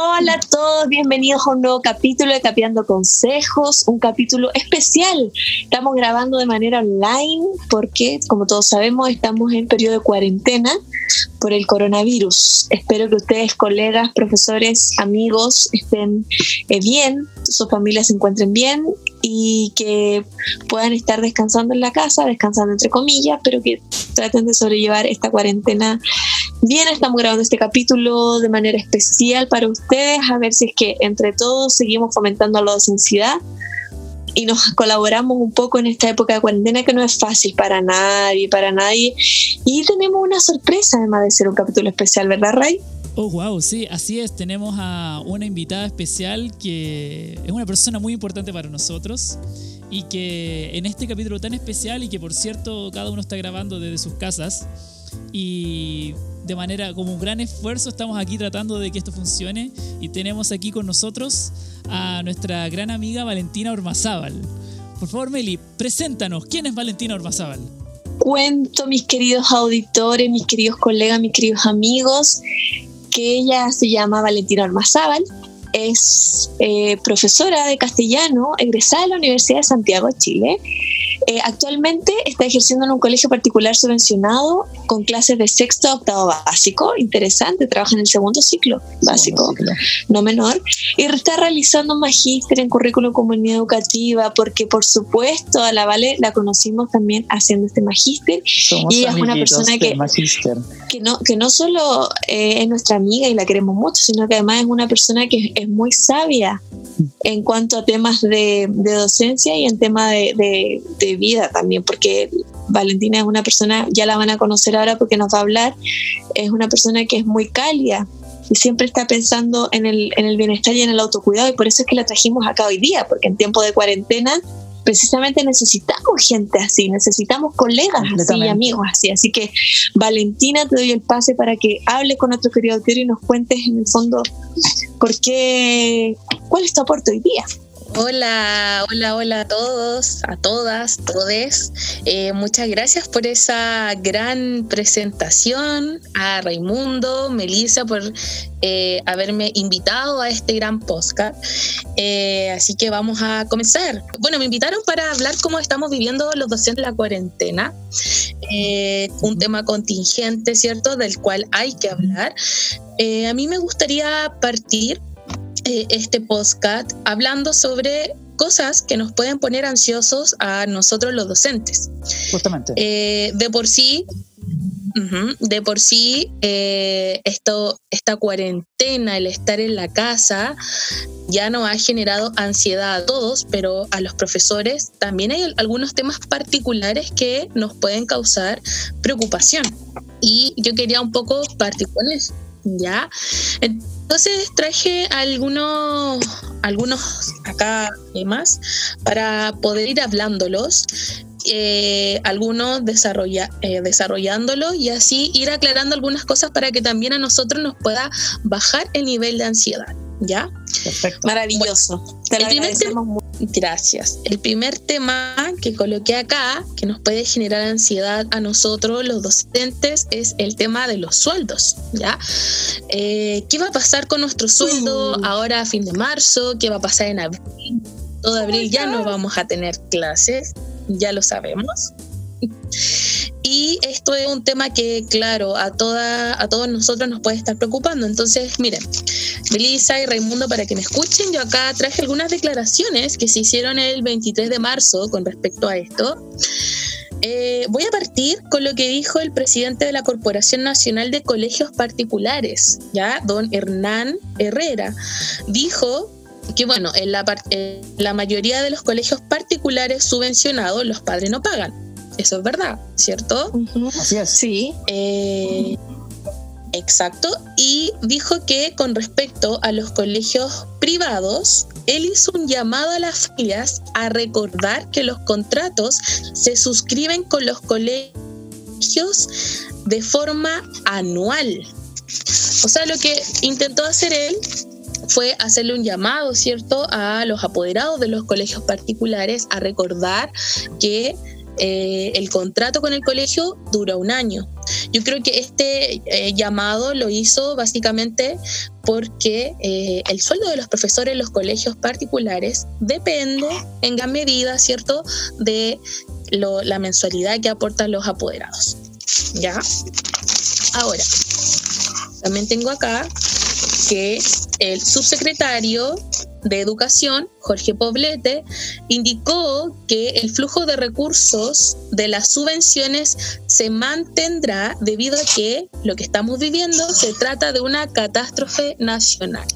Hola a todos, bienvenidos a un nuevo capítulo de Capeando Consejos, un capítulo especial. Estamos grabando de manera online porque, como todos sabemos, estamos en periodo de cuarentena por el coronavirus. Espero que ustedes, colegas, profesores, amigos, estén eh, bien, sus familias se encuentren bien y que puedan estar descansando en la casa, descansando entre comillas, pero que traten de sobrellevar esta cuarentena bien. Estamos grabando este capítulo de manera especial para ustedes, a ver si es que entre todos seguimos fomentando la docencia y nos colaboramos un poco en esta época de cuarentena que no es fácil para nadie, para nadie. Y tenemos una sorpresa además de ser un capítulo especial, ¿verdad, Ray? Oh, wow, sí, así es. Tenemos a una invitada especial que es una persona muy importante para nosotros y que en este capítulo tan especial y que por cierto cada uno está grabando desde sus casas y de manera como un gran esfuerzo estamos aquí tratando de que esto funcione y tenemos aquí con nosotros a nuestra gran amiga Valentina Ormazábal. Por favor, Meli, preséntanos, ¿quién es Valentina Ormazábal? Cuento, mis queridos auditores, mis queridos colegas, mis queridos amigos, que ella se llama Valentina Ormazábal, es eh, profesora de castellano, egresada de la Universidad de Santiago de Chile eh, actualmente está ejerciendo en un colegio particular subvencionado con clases de sexto a octavo básico. Interesante, trabaja en el segundo ciclo básico, no menor. Y está realizando un magíster en currículum comunidad educativa, porque por supuesto a la Vale la conocimos también haciendo este magíster. y es una persona que, que, no, que no solo eh, es nuestra amiga y la queremos mucho, sino que además es una persona que es muy sabia en cuanto a temas de, docencia y en tema de, vida también, porque Valentina es una persona, ya la van a conocer ahora porque nos va a hablar, es una persona que es muy cálida y siempre está pensando en el, en el bienestar y en el autocuidado y por eso es que la trajimos acá hoy día, porque en tiempo de cuarentena precisamente necesitamos gente así, necesitamos colegas así, amigos así. Así que, Valentina, te doy el pase para que hables con nuestro querido auditorio y nos cuentes en el fondo por qué, cuál es tu aporte hoy día. Hola, hola, hola a todos, a todas, todes. Eh, muchas gracias por esa gran presentación, a Raimundo, Melissa, por eh, haberme invitado a este gran podcast. Eh, así que vamos a comenzar. Bueno, me invitaron para hablar cómo estamos viviendo los docentes la cuarentena. un tema contingente, ¿cierto? Del cual hay que hablar. a mí me gustaría partir eh, este podcast hablando sobre cosas que nos pueden poner ansiosos a nosotros los docentes. Justamente. Eh, de por sí, de por sí, eh, esto, esta cuarentena, el estar en la casa, ya nos ha generado ansiedad a todos, pero a los profesores también hay algunos temas particulares que nos pueden causar preocupación. Y yo quería un poco eso, ¿ya? Entonces traje algunos, algunos acá temas para poder ir hablándolos, eh, algunos desarrolla, eh, desarrollándolo y así ir aclarando algunas cosas para que también a nosotros nos pueda bajar el nivel de ansiedad. ¿Ya? Perfecto. Maravilloso. Te lo Gracias. El primer tema que coloqué acá, que nos puede generar ansiedad a nosotros, los docentes, es el tema de los sueldos. ¿ya? Eh, ¿Qué va a pasar con nuestro sueldo uh. ahora a fin de marzo? ¿Qué va a pasar en abril? Todo abril ya no vamos a tener clases, ya lo sabemos. Y esto es un tema que, claro, a, toda, a todos nosotros nos puede estar preocupando. Entonces, miren, Melissa y Raimundo, para que me escuchen, yo acá traje algunas declaraciones que se hicieron el 23 de marzo con respecto a esto. Eh, voy a partir con lo que dijo el presidente de la Corporación Nacional de Colegios Particulares, ya, don Hernán Herrera. Dijo que, bueno, en la, en la mayoría de los colegios particulares subvencionados los padres no pagan eso es verdad, ¿cierto? Así es. Sí. Eh, exacto. Y dijo que con respecto a los colegios privados, él hizo un llamado a las familias a recordar que los contratos se suscriben con los colegios de forma anual. O sea, lo que intentó hacer él fue hacerle un llamado, ¿cierto?, a los apoderados de los colegios particulares a recordar que eh, el contrato con el colegio dura un año. Yo creo que este eh, llamado lo hizo básicamente porque eh, el sueldo de los profesores en los colegios particulares depende en gran medida, ¿cierto?, de la mensualidad que aportan los apoderados. ¿Ya? Ahora, también tengo acá que el subsecretario de Educación, Jorge Poblete, indicó que el flujo de recursos de las subvenciones se mantendrá debido a que lo que estamos viviendo se trata de una catástrofe nacional.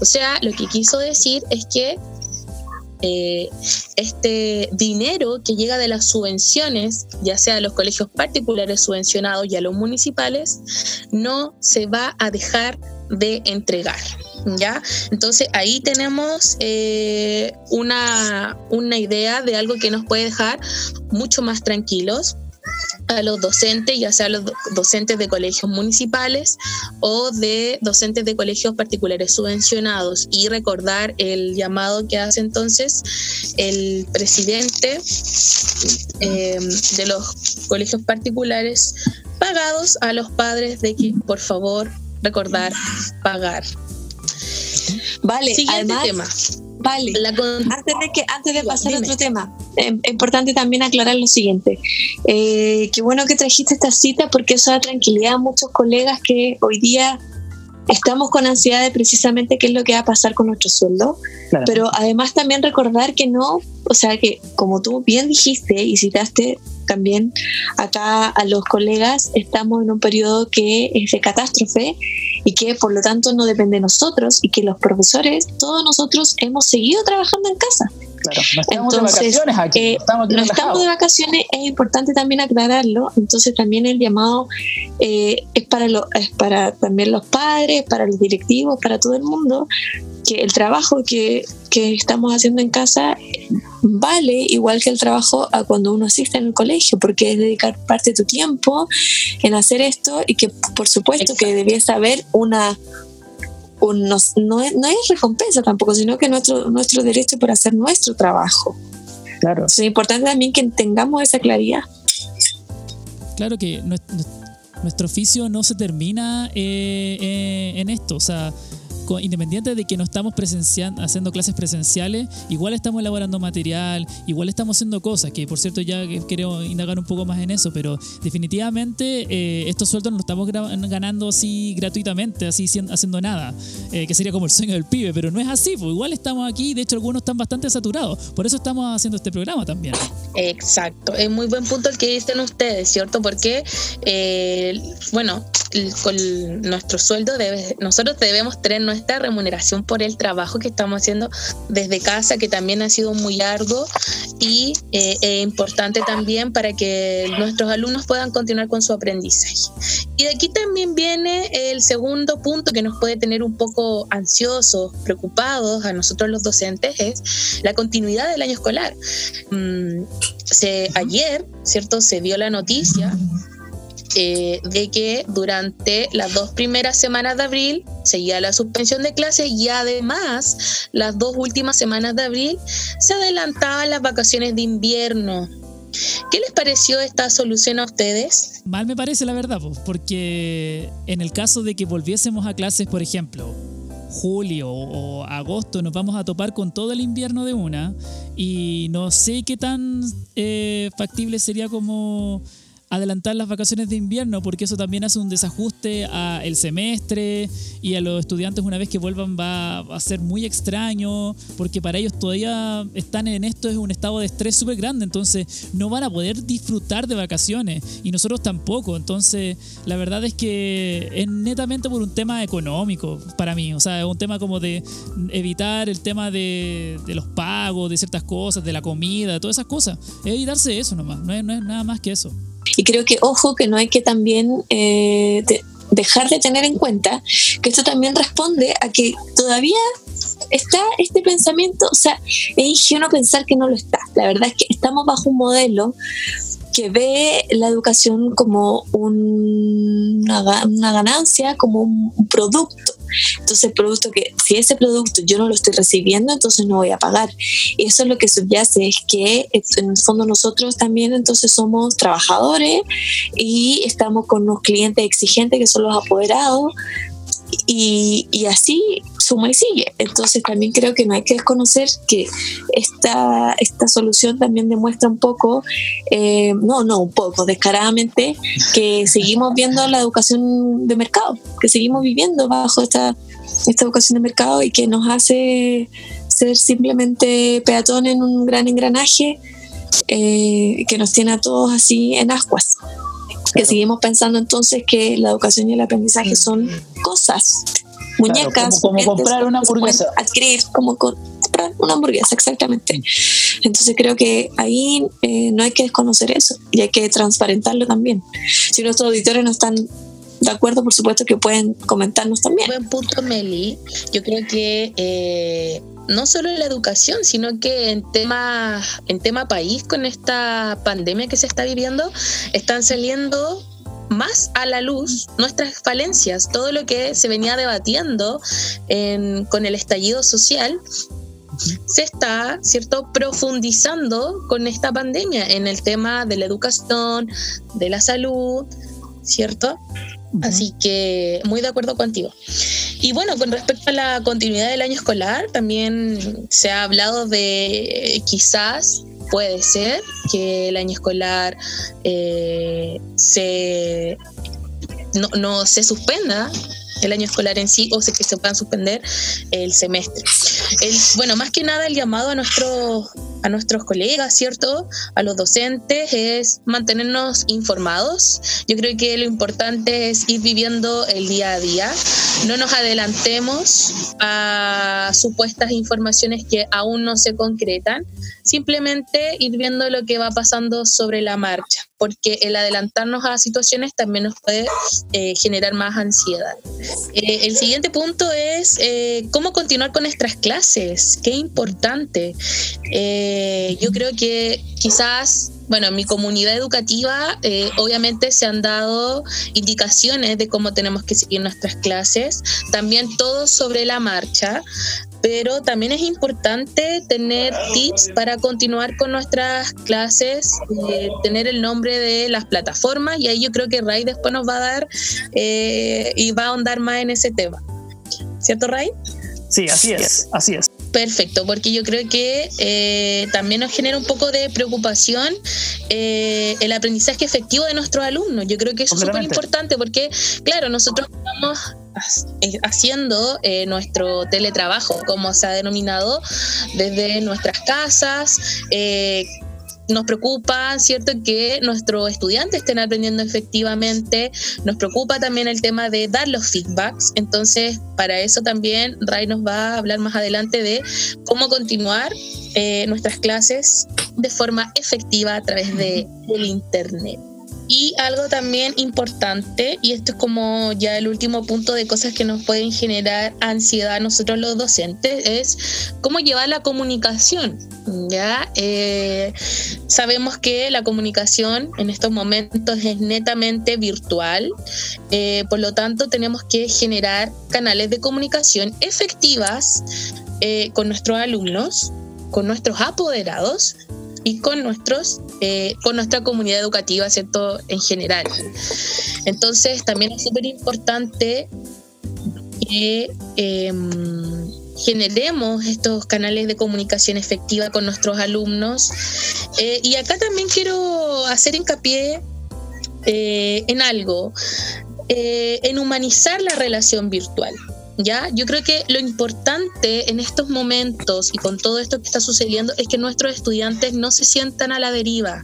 O sea, lo que quiso decir es que eh, este dinero que llega de las subvenciones, ya sea a los colegios particulares subvencionados y a los municipales, no se va a dejar de entregar. ¿Ya? Entonces ahí tenemos eh, una, una idea de algo que nos puede dejar mucho más tranquilos a los docentes, ya sea los docentes de colegios municipales o de docentes de colegios particulares subvencionados y recordar el llamado que hace entonces el presidente em, de los colegios particulares pagados a los padres de que por favor recordar pagar. Vale, Siguiente tema. Vale, antes de, que, antes de pasar a otro tema, es eh, importante también aclarar lo siguiente. Eh, qué bueno que trajiste esta cita porque eso da tranquilidad a muchos colegas que hoy día estamos con ansiedad de precisamente qué es lo que va a pasar con nuestro sueldo. Pero además también recordar que no, o sea que como tú bien dijiste y citaste también acá a los colegas, estamos en un periodo que es de catástrofe y que por lo tanto no depende de nosotros y que los profesores, todos nosotros hemos seguido trabajando en casa. Claro, no estamos de vacaciones aquí. Eh, no estamos, de vacaciones, es importante también aclararlo. Entonces también el llamado eh, es para lo, es para también los padres, para los directivos, para todo el mundo, que el trabajo que, que estamos haciendo en casa vale igual que el trabajo a cuando uno asiste en el colegio, porque es dedicar parte de tu tiempo en hacer esto y que por supuesto que debías haber una no, no, es, recompensa tampoco, sino que nuestro, nuestro derecho por hacer nuestro trabajo. Claro. Es importante también que tengamos esa claridad. Claro que nuestro, oficio no se termina eh, eh, en esto, o sea, independiente de que no estamos presenciando, haciendo clases presenciales, igual estamos elaborando material, igual estamos haciendo cosas, que por cierto ya quiero indagar un poco más en eso, pero definitivamente eh, estos sueldos no los estamos ganando así gratuitamente, así haciendo nada, eh, que sería como el sueño del pibe, pero no es así, pues igual estamos aquí, de hecho algunos están bastante saturados, por eso estamos haciendo este programa también. Exacto, es muy buen punto el que dicen ustedes, ¿cierto? Porque, eh, bueno, con nuestro sueldo debe, nosotros debemos tener nuestra remuneración por el trabajo que estamos haciendo desde casa, que también ha sido muy arduo y eh, es importante también para que nuestros alumnos puedan continuar con su aprendizaje. Y de aquí también viene el segundo punto que nos puede tener un poco ansiosos, preocupados a nosotros los docentes, es la continuidad del año escolar. Mm, se, ayer, ¿cierto? Se dio la noticia eh, de que durante las dos primeras semanas de abril seguía la suspensión de clases y además las dos últimas semanas de abril se adelantaban las vacaciones de invierno. ¿Qué les pareció esta solución a ustedes? Mal me parece la verdad, porque en el caso de que volviésemos a clases, por ejemplo, julio o agosto nos vamos a topar con todo el invierno de una y no sé qué tan eh, factible sería como adelantar las vacaciones de invierno porque eso también hace un desajuste al semestre y a los estudiantes una vez que vuelvan va a ser muy extraño porque para ellos todavía están en esto es un estado de estrés súper grande entonces no van a poder disfrutar de vacaciones y nosotros tampoco. Entonces la verdad es que es netamente por un tema económico para mí o sea es un tema como de evitar el tema de, los pagos de ciertas cosas de la comida de todas esas cosas. Es evitarse eso nomás no es, no es nada más que eso y creo que, ojo, que no hay que también eh, dejar de tener en cuenta que esto también responde a que todavía está este pensamiento, o sea, es ingenuo pensar que no lo está. La verdad es que estamos bajo un modelo que ve la educación como una, una ganancia, como un producto Entonces, producto que, si ese producto yo no lo estoy recibiendo, entonces no voy a pagar. Y eso es lo que subyace, es que en el fondo nosotros también entonces somos trabajadores y estamos con unos clientes exigentes que son los apoderados, y, y, así suma y sigue. Entonces también creo que no hay que desconocer que esta, esta solución también demuestra un poco, eh, no, no, un poco, descaradamente, que seguimos viendo la educación de mercado, que seguimos viviendo bajo esta, esta educación de mercado y que nos hace ser simplemente peatón en un gran engranaje eh, que nos tiene a todos así en ascuas que seguimos pensando entonces que la educación y el aprendizaje son cosas, muñecas, como, comprar una hamburguesa. Adquirir como comprar una hamburguesa, exactamente. Entonces creo que ahí eh, no hay que desconocer eso y hay que transparentarlo también. Si nuestros auditores no están de acuerdo, por supuesto que pueden comentarnos también. Buen punto, Meli. Yo creo que eh, no solo en la educación, sino que en tema, en tema país, con esta pandemia que se está viviendo, están saliendo más a la luz nuestras falencias, todo lo que se venía debatiendo con el estallido social se está, ¿cierto?, profundizando con esta pandemia en el tema de la educación, de la salud, ¿cierto? Así que muy de acuerdo contigo. Y bueno, con respecto a la continuidad del año escolar, también se ha hablado de quizás puede ser que el año escolar eh, se no, no se suspenda el año escolar en sí o que se puedan suspender el semestre. Bueno, más que nada el llamado a nuestros a nuestros colegas, ¿cierto? A los docentes es mantenernos informados. Yo creo que lo importante es ir viviendo el día a día. No nos adelantemos a supuestas informaciones que aún no se concretan. Simplemente ir viendo lo que va pasando sobre la marcha, porque el adelantarnos a situaciones también nos puede eh, generar más ansiedad. Eh, el siguiente punto es eh, cómo continuar con nuestras clases. Qué importante. Yo creo que quizás, bueno, en mi comunidad educativa obviamente se han dado indicaciones de cómo tenemos que seguir nuestras clases, también todo sobre la marcha, pero también es importante tener tips para continuar con nuestras clases, eh, tener el nombre de las plataformas y ahí yo creo que Ray después nos va a dar y va a ahondar más en ese tema. ¿Cierto, Ray? Sí, así es, así es. Perfecto, porque yo creo que eh, también nos genera un poco de preocupación eh, el aprendizaje efectivo de nuestros alumnos. Yo creo que eso es súper importante porque, claro, nosotros eh, haciendo nuestro teletrabajo, como se ha denominado, desde nuestras casas nos preocupa, ¿cierto?, que nuestros estudiantes estén aprendiendo efectivamente. Nos preocupa también el tema de dar los feedbacks. Entonces, para eso también Ray nos va a hablar más adelante de cómo continuar eh, nuestras clases de forma efectiva a través de el Internet. Y algo también importante, y esto es como ya el último punto de cosas que nos pueden generar ansiedad a nosotros los docentes, es cómo llevar la comunicación. Ya eh, sabemos que la comunicación en estos momentos es netamente virtual, eh, por lo tanto tenemos que generar canales de comunicación efectivas eh, con nuestros alumnos, con nuestros apoderados y con nuestros eh, con nuestra comunidad educativa cierto en general. Entonces también es súper importante que em, generemos estos canales de comunicación efectiva con nuestros alumnos. Eh, y acá también quiero hacer hincapié eh, en algo en humanizar la relación virtual ¿ya? Yo creo que lo importante en estos momentos y con todo esto que está sucediendo es que nuestros estudiantes no se sientan a la deriva,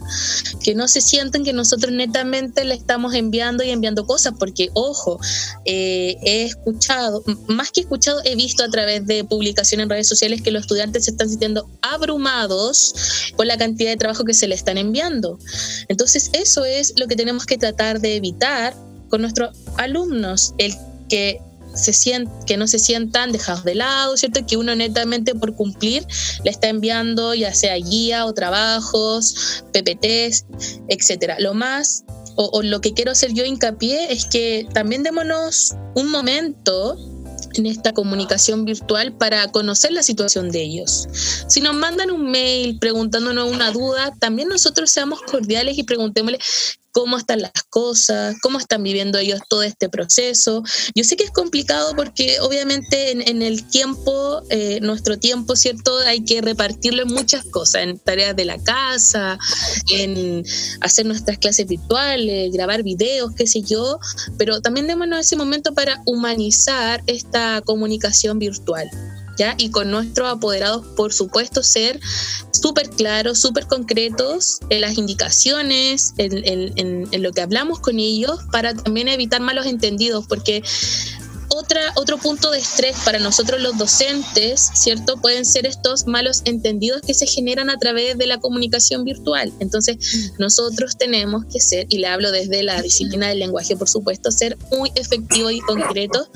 que no se sientan que nosotros netamente le estamos enviando y enviando cosas, porque, ojo, eh, he escuchado, más que escuchado, he visto a través de publicaciones en redes sociales que los estudiantes se están sintiendo abrumados por la cantidad de trabajo que se le están enviando. Entonces, eso es lo que tenemos que tratar de evitar con nuestros alumnos, el que que no se sientan dejados de lado, ¿cierto? Que uno netamente por cumplir le está enviando ya sea guía o trabajos, PPTs, etcétera. Lo más o, lo que quiero hacer yo hincapié es que también démonos un momento en esta comunicación virtual para conocer la situación de ellos. Si nos mandan un mail preguntándonos una duda, también nosotros seamos cordiales y preguntémosle cómo están las cosas, cómo están viviendo ellos todo este proceso. Yo sé que es complicado porque obviamente en, el tiempo, eh, nuestro tiempo, ¿cierto? Hay que repartirlo en muchas cosas, en tareas de la casa, en hacer nuestras clases virtuales, grabar videos, qué sé yo, pero también démonos ese momento para humanizar esta comunicación virtual. Y con nuestros apoderados, por supuesto, ser súper claros, súper concretos en las indicaciones, en, lo que hablamos con ellos, para también evitar malos entendidos, porque otra, otro punto de estrés para nosotros los docentes, ¿cierto? Pueden ser estos malos entendidos que se generan a través de la comunicación virtual. Entonces, nosotros tenemos que ser, y le hablo desde la disciplina del lenguaje, por supuesto, ser muy efectivos y concretos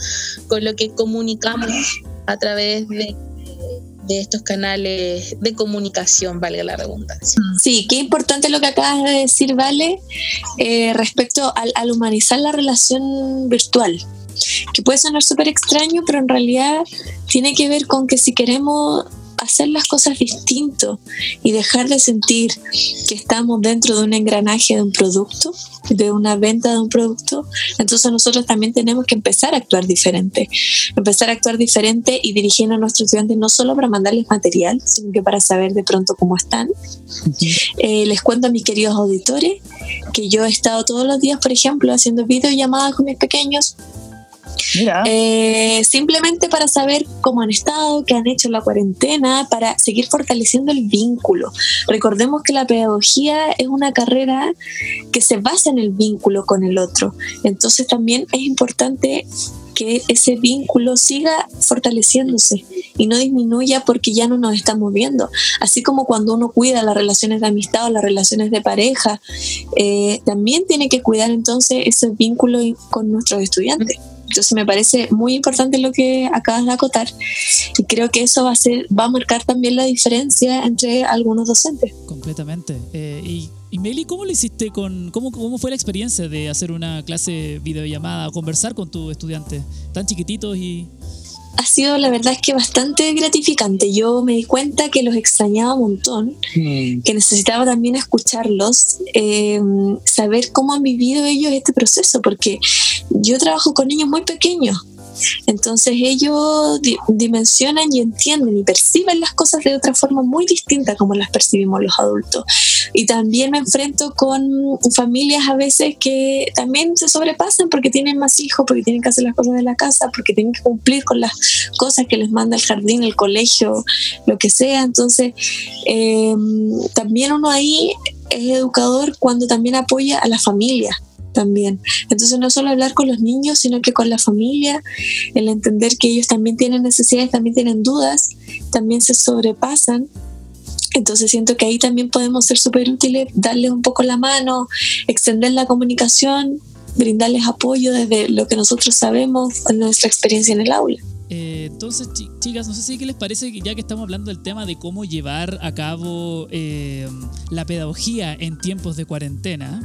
con lo que comunicamos a través de, estos canales de comunicación, valga la redundancia. Sí, qué importante lo que acabas de decir, Vale, eh, respecto al, humanizar la relación virtual que puede sonar súper extraño, pero en realidad tiene que ver con que si queremos hacer las cosas distinto y dejar de sentir que estamos dentro de un engranaje de un producto, de una venta de un producto, entonces nosotros también tenemos que empezar a actuar diferente, empezar a actuar diferente y dirigiendo a nuestros estudiantes no solo para mandarles material, sino que para saber de pronto cómo están. Eh, les cuento a mis queridos auditores que yo he estado todos los días, por ejemplo, haciendo videollamadas con mis pequeños eh, simplemente para saber cómo han estado, qué han hecho en la cuarentena, para seguir fortaleciendo el vínculo. Recordemos que la pedagogía es una carrera que se basa en el vínculo con el otro. Entonces también es importante que ese vínculo siga fortaleciéndose y no disminuya porque ya no nos estamos viendo. Así como cuando uno cuida las relaciones de amistad o las relaciones de pareja, eh, también tiene que cuidar entonces ese vínculo con nuestros estudiantes. Entonces me parece muy importante lo que acabas de acotar y creo que eso va a ser, va a marcar también la diferencia entre algunos docentes. Completamente. Eh, y, y Meli, ¿cómo lo hiciste con, cómo, cómo fue la experiencia de hacer una clase videollamada o conversar con tu estudiante tan chiquititos y ha sido la verdad es que bastante gratificante. Yo me di cuenta que los extrañaba un montón, mm. que necesitaba también escucharlos, em, saber cómo han vivido ellos este proceso, porque yo trabajo con niños muy pequeños entonces ellos dimensionan y entienden y perciben las cosas de otra forma muy distinta como las percibimos los adultos. Y también me enfrento con familias a veces que también se sobrepasan porque tienen más hijos, porque tienen que hacer las cosas de la casa, porque tienen que cumplir con las cosas que les manda el jardín, el colegio, lo que sea. Entonces, em, también uno ahí es educador cuando también apoya a la familia también. Entonces no solo hablar con los niños, sino que con la familia, el entender que ellos también tienen necesidades, también tienen dudas, también se sobrepasan. Entonces siento que ahí también podemos ser súper útiles, darles un poco la mano, extender la comunicación, brindarles apoyo desde lo que nosotros sabemos, nuestra experiencia en el aula. Eh, entonces, chicas, no sé si qué les parece, ya que estamos hablando del tema de cómo llevar a cabo eh, la pedagogía en tiempos de cuarentena,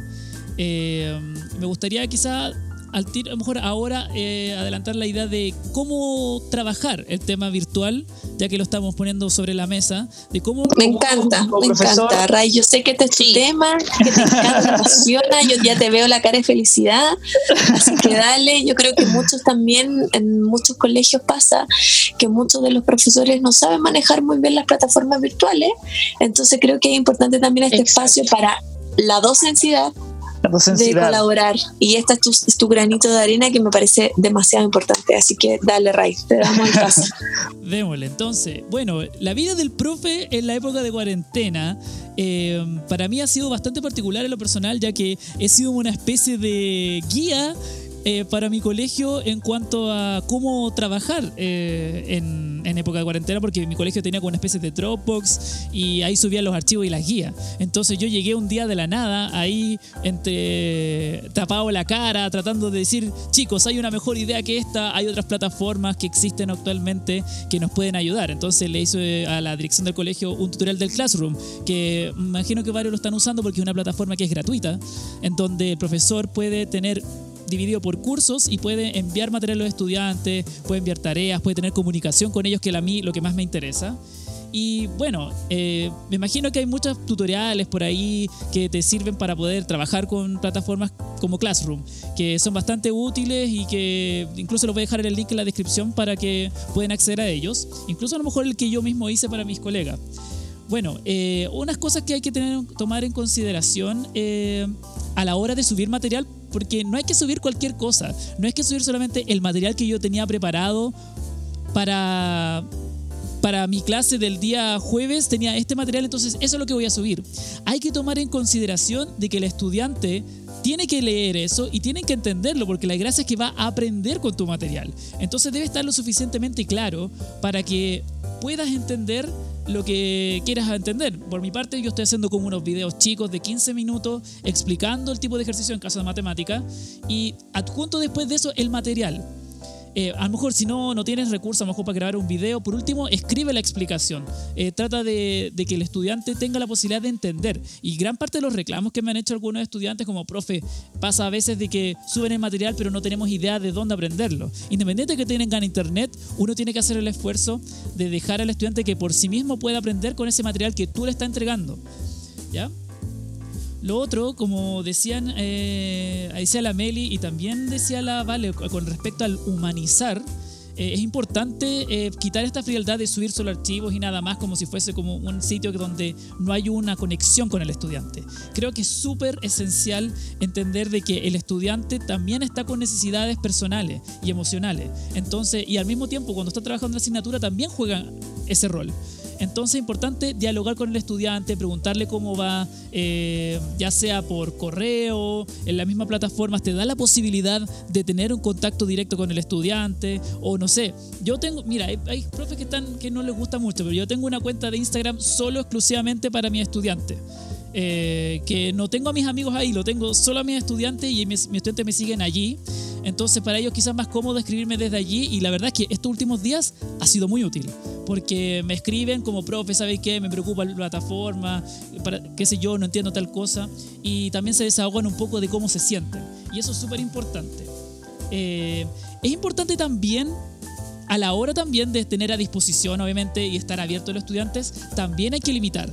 eh, me gustaría quizá al a lo mejor ahora eh, adelantar la idea de cómo trabajar el tema virtual, ya que lo estamos poniendo sobre la mesa, de cómo... Me encanta, me encanta, Ray, yo sé que este es tu tema, que te encanta, te apasiona, yo ya te veo la cara de felicidad, así que dale, yo creo que muchos también, en muchos colegios pasa que muchos de los profesores no saben manejar muy bien las plataformas virtuales, entonces creo que es importante también este espacio para la docencia de colaborar. Y este es tu, granito de arena que me parece demasiado importante. Así que dale, Ray, te damos el paso. Démosle, entonces. Bueno, la vida del profe en la época de cuarentena eh, para mí ha sido bastante particular en lo personal, ya que he sido una especie de guía eh, para mi colegio en cuanto a cómo trabajar eh, en, época de cuarentena, porque mi colegio tenía como una especie de Dropbox y ahí subían los archivos y las guías. Entonces yo llegué un día de la nada, ahí entre tapado la cara, tratando de decir, chicos, hay una mejor idea que esta, hay otras plataformas que existen actualmente que nos pueden ayudar. Entonces le hice a la dirección del colegio un tutorial del Classroom, que imagino que varios lo están usando porque es una plataforma que es gratuita, en donde el profesor puede tener dividido por cursos y puede enviar material a los estudiantes, puede enviar tareas, puede tener comunicación con ellos, que a mí lo que más me interesa. Y bueno, eh, me imagino que hay muchos tutoriales por ahí que te sirven para poder trabajar con plataformas como Classroom, que son bastante útiles y que incluso los voy a dejar el link en la descripción para que puedan acceder a ellos. Incluso a lo mejor el que yo mismo hice para mis colegas. Bueno, eh, unas cosas que hay que tener, tomar en consideración eh, a la hora de subir material, porque no hay que subir cualquier cosa, no hay que subir solamente el material que yo tenía preparado para, para mi clase del día jueves tenía este material, entonces eso es lo que voy a subir. Hay que tomar en consideración de que el estudiante tiene que leer eso y tiene que entenderlo, porque la gracia es que va a aprender con tu material. Entonces debe estar lo suficientemente claro para que puedas entender lo que quieras entender. Por mi parte, yo estoy haciendo como unos videos chicos de 15 minutos explicando el tipo de ejercicio en caso de matemática y adjunto después de eso el material. Eh, a lo mejor si no, no tienes recursos, a lo mejor para grabar un video, por último, escribe la explicación. Eh, trata de, que el estudiante tenga la posibilidad de entender. Y gran parte de los reclamos que me han hecho algunos estudiantes, como profe, pasa a veces de que suben el material pero no tenemos idea de dónde aprenderlo. Independiente de que tengan internet, uno tiene que hacer el esfuerzo de dejar al estudiante que por sí mismo pueda aprender con ese material que tú le estás entregando. ¿Ya? Lo otro, como decían, eh, decía la Meli y también decía la Vale con respecto al humanizar, eh, es importante eh, quitar esta frialdad de subir solo archivos y nada más como si fuese como un sitio donde no hay una conexión con el estudiante. Creo que es súper esencial entender de que el estudiante también está con necesidades personales y emocionales. Entonces, y al mismo tiempo cuando está trabajando en la asignatura también juega ese rol. Entonces es importante dialogar con el estudiante, preguntarle cómo va, eh, ya sea por correo, en la misma plataforma, te da la posibilidad de tener un contacto directo con el estudiante, o no sé, yo tengo, mira, hay, profes que, están, que no les gusta mucho, pero yo tengo una cuenta de Instagram solo exclusivamente para mi estudiante. Eh, que no tengo a mis amigos ahí, lo tengo solo a mis estudiantes y mis, mis estudiantes me siguen allí. Entonces para ellos quizás más cómodo escribirme desde allí y la verdad es que estos últimos días ha sido muy útil porque me escriben como profe, ¿sabes qué? Me preocupa la plataforma, para, qué sé yo, no entiendo tal cosa y también se desahogan un poco de cómo se sienten y eso es súper importante. Eh, es importante también a la hora también de tener a disposición, obviamente, y estar abierto a los estudiantes, también hay que limitar.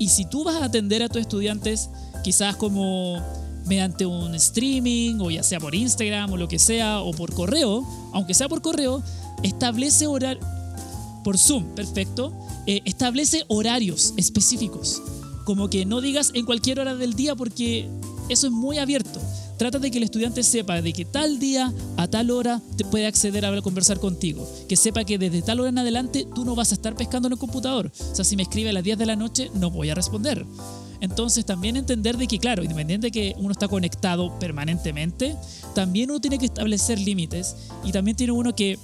Y si tú vas a atender a tus estudiantes, quizás como mediante un streaming, o ya sea por Instagram o lo que sea, o por correo, aunque sea por correo, establece horario, por Zoom, perfecto, eh, establece horarios específicos. Como que no digas en cualquier hora del día porque eso es muy abierto. Trata de que el estudiante sepa de que tal día, a tal hora, te puede acceder a conversar contigo. Que sepa que desde tal hora en adelante tú no vas a estar pescando en el computador. O sea, si me escribe a las 10 de la noche, no voy a responder. Entonces también entender de que, claro, independiente de que uno está conectado permanentemente, también uno tiene que establecer límites y también tiene uno que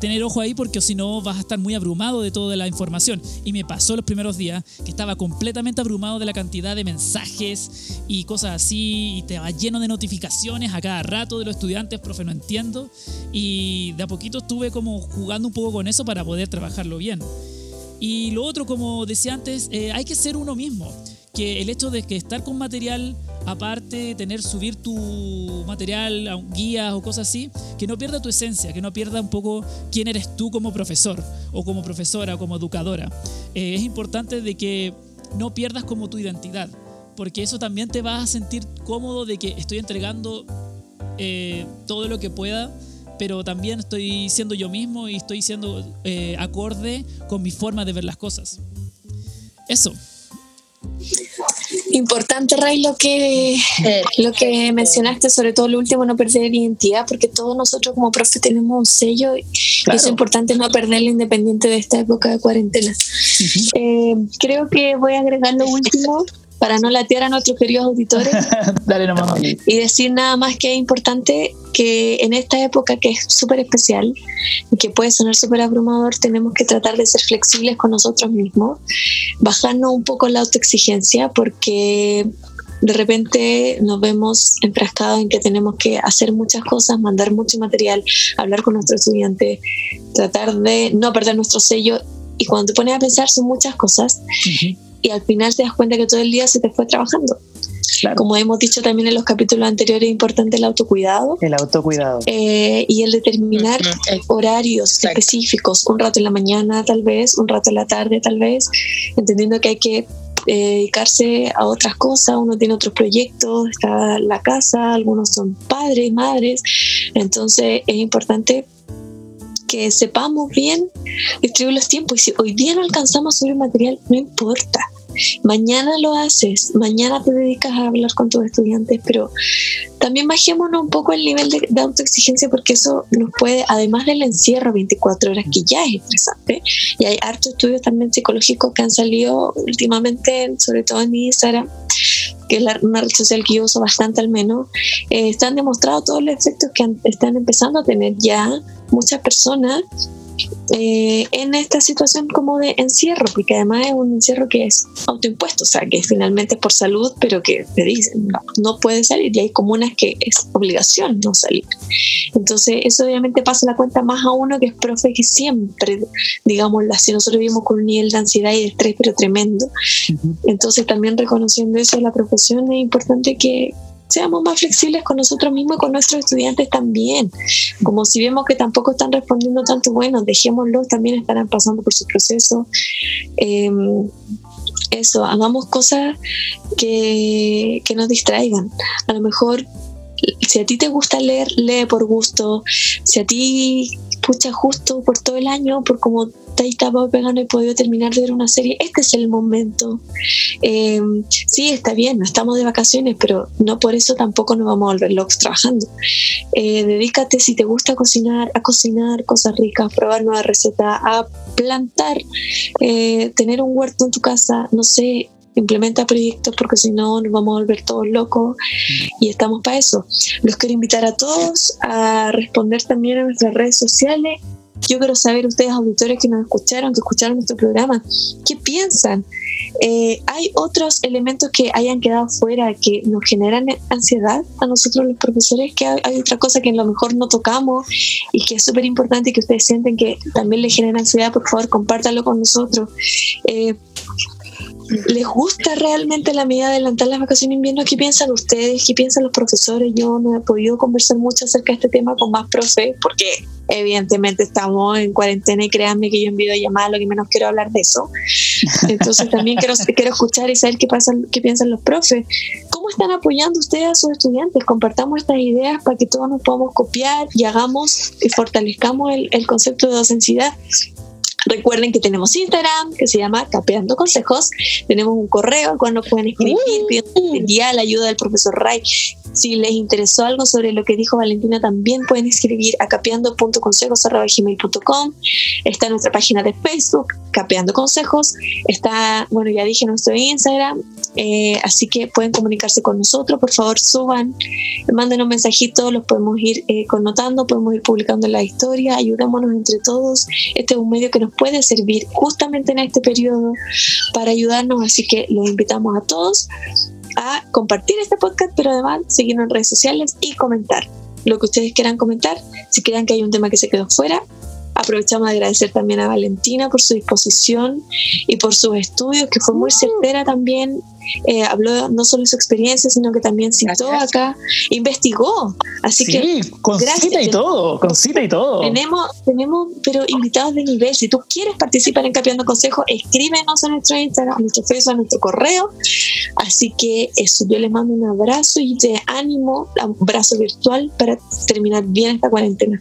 tener ojo ahí porque si no vas a estar muy abrumado de toda la información. Y me pasó los primeros días que estaba completamente abrumado de la cantidad de mensajes y cosas así y te va lleno de notificaciones a cada rato de los estudiantes, profe, no entiendo. Y de a poquito estuve como jugando un poco con eso para poder trabajarlo bien. Y lo otro, como decía antes, eh, hay que ser uno mismo. Que el hecho de que estar con material aparte, tener, subir tu material guías o cosas así, que no pierda tu esencia, que no pierda un poco quién eres tú como profesor o como profesora o como educadora. Eh, es importante de que no pierdas como tu identidad, porque eso también te va a sentir cómodo de que estoy entregando eh, todo lo que pueda pero también estoy siendo yo mismo y estoy siendo eh, acorde con mi forma de ver las cosas. Eso. Importante, Ray, lo que, lo que mencionaste, sobre todo lo último, no perder identidad, porque todos nosotros como profe tenemos un sello y es importante no perderlo independiente de esta época de cuarentena. Eh, creo que voy a agregar lo último para no latear a nuestros queridos auditores Dale y decir nada más que es importante que en esta época que es súper especial y que puede sonar súper abrumador, tenemos que tratar de ser flexibles con nosotros mismos, bajarnos un poco la autoexigencia porque de repente nos vemos enfrascados en que tenemos que hacer muchas cosas, mandar mucho material, hablar con nuestros estudiantes, tratar de no perder nuestro sello. Y cuando te pones a pensar son muchas cosas y al final te das cuenta que todo el día se te fue trabajando. Claro. Como hemos dicho también en los capítulos anteriores, es importante el autocuidado El autocuidado. eh, y el determinar horarios Exacto. específicos, un rato en la mañana tal vez, un rato en la tarde tal vez, entendiendo que hay que eh, dedicarse a otras cosas, uno tiene otros proyectos, está la casa, algunos son padres, madres, entonces es importante que sepamos bien distribuir los tiempos y si hoy día no alcanzamos a subir material, no importa. Mañana lo haces, mañana te dedicas a hablar con tus estudiantes, pero también bajémonos un poco el nivel de, autoexigencia porque eso nos puede, además del encierro 24 horas, que ya es estresante, y hay hartos estudios también psicológicos que han salido últimamente, sobre todo en Instagram, que es una red social que yo uso bastante al menos, eh, están demostrados todos los efectos que han- están empezando a tener ya muchas personas eh, en esta situación como de encierro, porque además es un encierro que es autoimpuesto, o sea, que finalmente es por salud, pero que te dicen, no, no puedes salir, y hay comunas que es obligación no salir. Entonces, eso obviamente pasa la cuenta más a uno que es profe que siempre, digamos, si nosotros vivimos con un nivel de ansiedad y de estrés, pero tremendo, Ujú. entonces también reconociendo eso de la profesión es importante que seamos más flexibles con nosotros mismos y con nuestros estudiantes también. Como si vemos que tampoco están respondiendo tanto, bueno, dejémoslos, también estarán pasando por su proceso. Eh, eso, hagamos cosas que, que nos distraigan. A lo mejor, si a ti te gusta leer, lee por gusto. Si a ti, pucha, justo por todo el año, por como te has tapado pegando y podido terminar de ver una serie, este es el momento. Eh, sí, está bien, no estamos de vacaciones, pero no por eso tampoco nos vamos a volver locos trabajando. Eh, dedícate, si te gusta cocinar, a cocinar cosas ricas, probar nuevas recetas, a plantar, eh, tener un huerto en tu casa, no sé, implementa proyectos porque si no nos vamos a volver todos locos y estamos para eso. Los quiero invitar a todos a responder también a nuestras redes sociales. Yo quiero saber ustedes, auditores que nos escucharon, que escucharon nuestro programa, ¿qué piensan? Eh, ¿Hay otros elementos que hayan quedado fuera que nos generan ansiedad a nosotros los profesores? ¿Que hay, otra cosa que a lo mejor no tocamos y que es súper importante y que ustedes sienten que también les genera ansiedad? Por favor, compártalo con nosotros. Eh, ¿Les gusta realmente la medida de adelantar las vacaciones de invierno? ¿Qué piensan ustedes? ¿Qué piensan los profesores? Yo no he podido conversar mucho acerca de este tema con más profes porque evidentemente estamos en cuarentena y créanme que yo en videollamada lo que menos quiero hablar de eso. Entonces también quiero, quiero escuchar y saber qué, pasa, qué piensan los profes. ¿Cómo están apoyando ustedes a sus estudiantes? Compartamos estas ideas para que todos nos podamos copiar y hagamos y fortalezcamos el, el concepto de docencia Recuerden que tenemos Instagram, que se llama Capeando Consejos. Tenemos un correo al cual nos pueden escribir, pidiendo ya la ayuda del profesor Ray. Si les interesó algo sobre lo que dijo Valentina, también pueden escribir a capeando.consejos.gmail.com. Está nuestra página de Facebook, Capeando Consejos. Está, bueno, ya dije, nuestro Instagram. Eh, así que pueden comunicarse con nosotros. Por favor, suban, manden un mensajito, los podemos ir eh, connotando, podemos ir publicando la historia. Ayudémonos entre todos. Este es un medio que nos puede servir justamente en este periodo para ayudarnos. Así que los invitamos a todos a compartir este podcast, pero además seguirnos en redes sociales y comentar lo que ustedes quieran comentar. Si crean que hay un tema que se quedó fuera, aprovechamos de agradecer también a Valentina por su disposición y por sus estudios, que fue muy certera también. Eh, habló no solo de su experiencia, sino que también citó Gracias. acá, investigó. Así sí, que con gracias. cita y todo, con cita y todo. tenemos, tenemos, pero invitados de nivel. Si tú quieres participar en Capeando Consejos, escríbenos a nuestro Instagram, a nuestro Facebook, a nuestro correo. Así que eso, yo les mando un abrazo y de ánimo, un abrazo virtual para terminar bien esta cuarentena.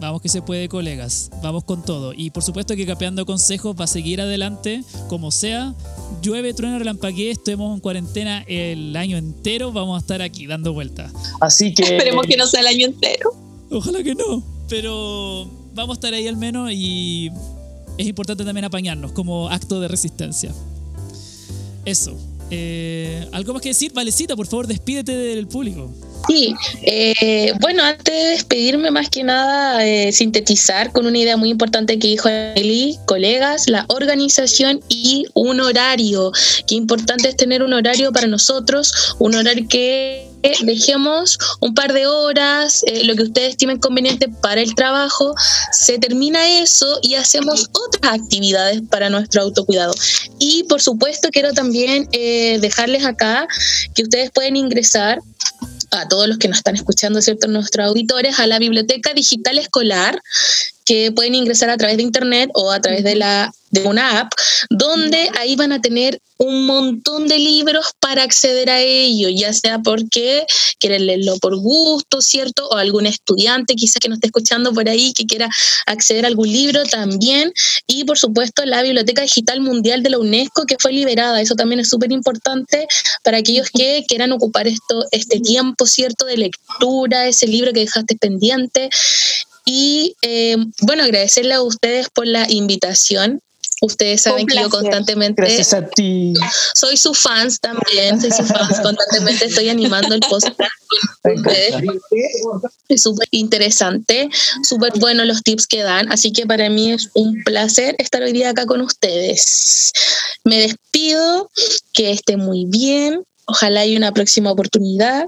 Vamos que se puede, colegas. Vamos con todo. Y por supuesto que Capeando Consejos va a seguir adelante, como sea. Llueve, trueno, relampaguee, estemos en cuarentena el año entero. Vamos a estar aquí dando vueltas. Así que. Esperemos que no sea el año entero. Ojalá que no. Pero vamos a estar ahí al menos y es importante también apañarnos como acto de resistencia. Eso. Eh, ¿Algo más que decir? Valecita, por favor, despídete del público. Sí, eh, bueno, antes de despedirme, más que nada, eh, sintetizar con una idea muy importante que dijo Eli, colegas, la organización y un horario. Qué importante es tener un horario para nosotros, un horario que dejemos un par de horas, eh, lo que ustedes estimen conveniente para el trabajo, se termina eso y hacemos otras actividades para nuestro autocuidado. Y por supuesto quiero también eh, dejarles acá que ustedes pueden ingresar a todos los que nos están escuchando, ¿cierto? Nuestros auditores, a la Biblioteca Digital Escolar, que pueden ingresar a través de internet o a través de la de una app, donde ahí van a tener un montón de libros para acceder a ello, ya sea porque quieren leerlo por gusto, ¿cierto? O algún estudiante quizás que nos esté escuchando por ahí que quiera acceder a algún libro también. Y por supuesto la Biblioteca Digital Mundial de la UNESCO que fue liberada, eso también es súper importante para aquellos que quieran ocupar esto, este tiempo, ¿cierto? De lectura, ese libro que dejaste pendiente. Y eh, bueno, agradecerle a ustedes por la invitación. Ustedes saben que yo constantemente. Gracias a ti. Soy su fans también, soy su fans. constantemente estoy animando el post. Es súper interesante, súper bueno los tips que dan. Así que para mí es un placer estar hoy día acá con ustedes. Me despido, que esté muy bien. Ojalá haya una próxima oportunidad.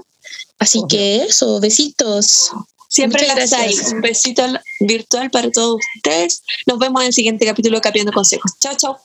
Así que eso, besitos. Siempre las hay. Un besito virtual para todos ustedes. Nos vemos en el siguiente capítulo de Capiendo Consejos. Chao, chao.